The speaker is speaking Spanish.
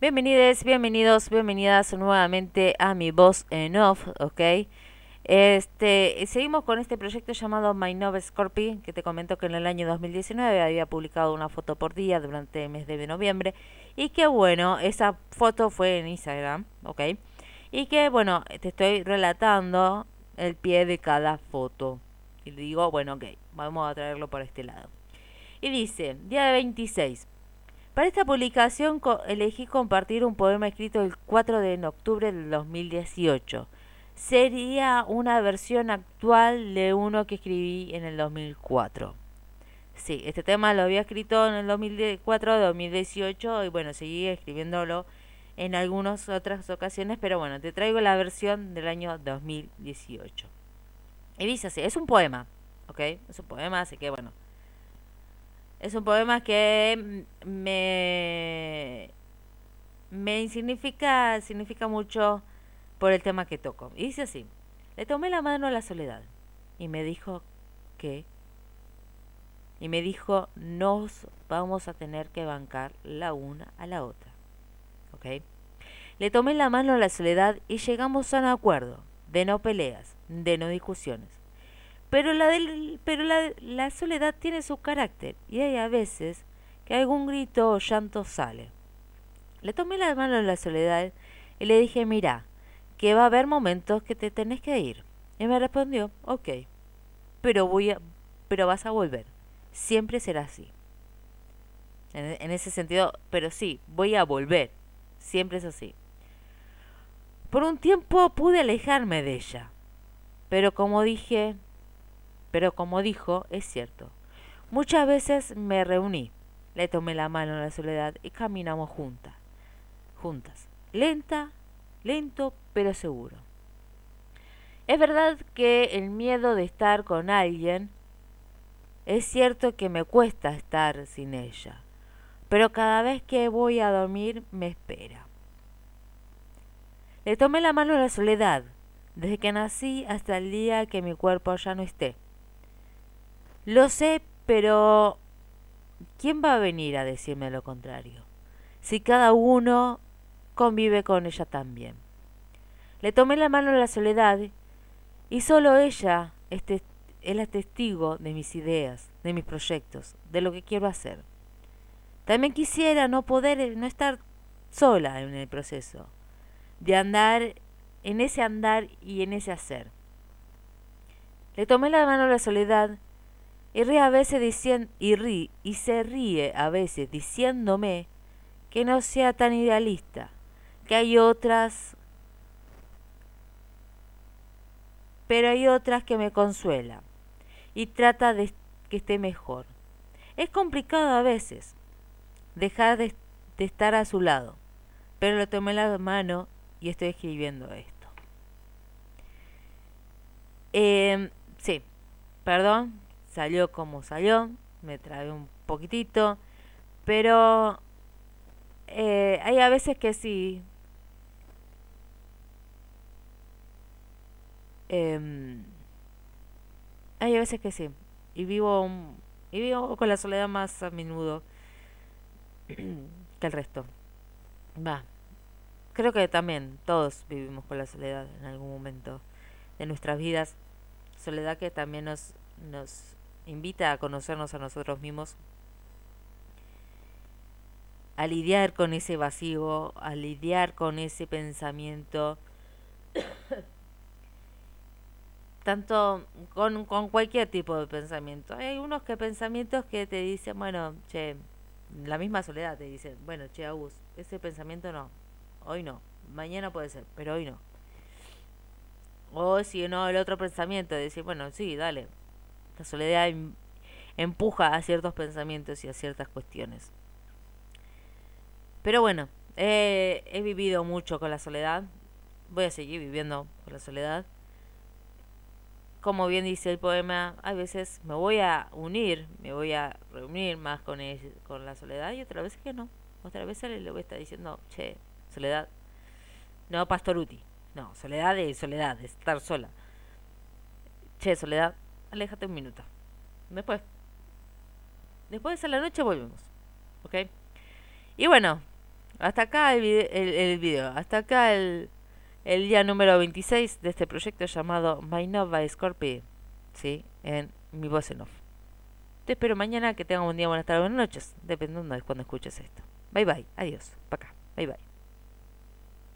Bienvenidos, bienvenidos, bienvenidas nuevamente a mi voz en off, ¿ok? Este, seguimos con este proyecto llamado My Nove Scorpion, que te comento que en el año 2019 había publicado una foto por día durante el mes de noviembre y que bueno, esa foto fue en Instagram, ¿ok? Y que bueno, te estoy relatando el pie de cada foto. Y digo, bueno, ok, vamos a traerlo por este lado. Y dice, día 26, para esta publicación elegí compartir un poema escrito el 4 de octubre del 2018. Sería una versión actual de uno que escribí en el 2004. Sí, este tema lo había escrito en el 2004, 2018 y bueno, seguí escribiéndolo en algunas otras ocasiones, pero bueno, te traigo la versión del año 2018. Y dice así, es un poema, ¿ok? Es un poema, así que bueno, es un poema que me, me significa, significa mucho por el tema que toco. Y dice así, le tomé la mano a la soledad y me dijo que, y me dijo, nos vamos a tener que bancar la una a la otra. ¿Ok? Le tomé la mano a la soledad y llegamos a un acuerdo de no peleas, de no discusiones pero la, del, pero la, la soledad tiene su carácter y hay a veces que algún grito o llanto sale. Le tomé la mano a la soledad y le dije, mira, que va a haber momentos que te tenés que ir. Y me respondió, ok, pero voy a, pero vas a volver. Siempre será así. En, en ese sentido, pero sí, voy a volver. Siempre es así. Por un tiempo pude alejarme de ella. Pero como dije, pero como dijo, es cierto. Muchas veces me reuní, le tomé la mano a la soledad y caminamos juntas, juntas, lenta, lento, pero seguro. Es verdad que el miedo de estar con alguien, es cierto que me cuesta estar sin ella, pero cada vez que voy a dormir me espera. Le tomé la mano a la soledad, desde que nací hasta el día que mi cuerpo ya no esté. Lo sé, pero ¿quién va a venir a decirme lo contrario? Si cada uno convive con ella también. Le tomé la mano a la soledad y solo ella es, la testigo de mis ideas, de mis proyectos, de lo que quiero hacer. También quisiera no poder, no estar sola en el proceso, de andar en ese andar y en ese hacer. Le tomé la mano a la soledad y ríe a veces diciendo, y, y se ríe a veces diciéndome que no sea tan idealista, que hay otras, pero hay otras que me consuelan y trata de que esté mejor. Es complicado a veces dejar de, estar a su lado, pero le tomé la mano y estoy escribiendo esto. Eh, sí, perdón, salió como salió, me trae un poquitito, pero eh, hay a veces que sí. Em, hay a veces que sí. Y vivo, y vivo con la soledad más a menudo que el resto. Va. Creo que también todos vivimos con la soledad en algún momento de nuestras vidas. Soledad que también nos, nos invita a conocernos a nosotros mismos, a lidiar con ese vacío, a lidiar con ese pensamiento, tanto con, cualquier tipo de pensamiento. Hay unos que pensamientos que te dicen, bueno, che, la misma soledad te dice, bueno, che, Agus, ese pensamiento no, hoy no, mañana puede ser, pero hoy no. O si no, el otro pensamiento, de decir, bueno, sí, dale, la soledad em, empuja a ciertos pensamientos y a ciertas cuestiones. Pero bueno, he vivido mucho con la soledad. Voy a seguir viviendo con la soledad. Como bien dice el poema, a veces me voy a unir, me voy a reunir más con, con la soledad y otras veces que no. Otra vez le voy a estar diciendo, che, soledad. No, Pastoruti. No, soledad de soledad, estar sola. Che, soledad, aléjate un minuto. Después. Después de la noche volvemos. ¿Ok? Y bueno, hasta acá el, el, video, hasta acá el, el día número 26 de este proyecto llamado My Nova Scorpio, ¿sí? En mi voz en off. Te espero mañana, que tengan un día, buenas tardes, buenas noches, dependiendo de cuando escuches esto. Bye bye, adiós, pa' acá, bye bye.